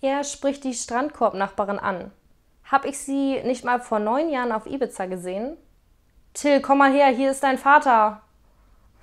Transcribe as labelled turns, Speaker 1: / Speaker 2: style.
Speaker 1: Er spricht die Strandkorbnachbarin an. Hab ich sie nicht mal vor neun Jahren auf Ibiza gesehen? Till, komm mal her, hier ist dein Vater.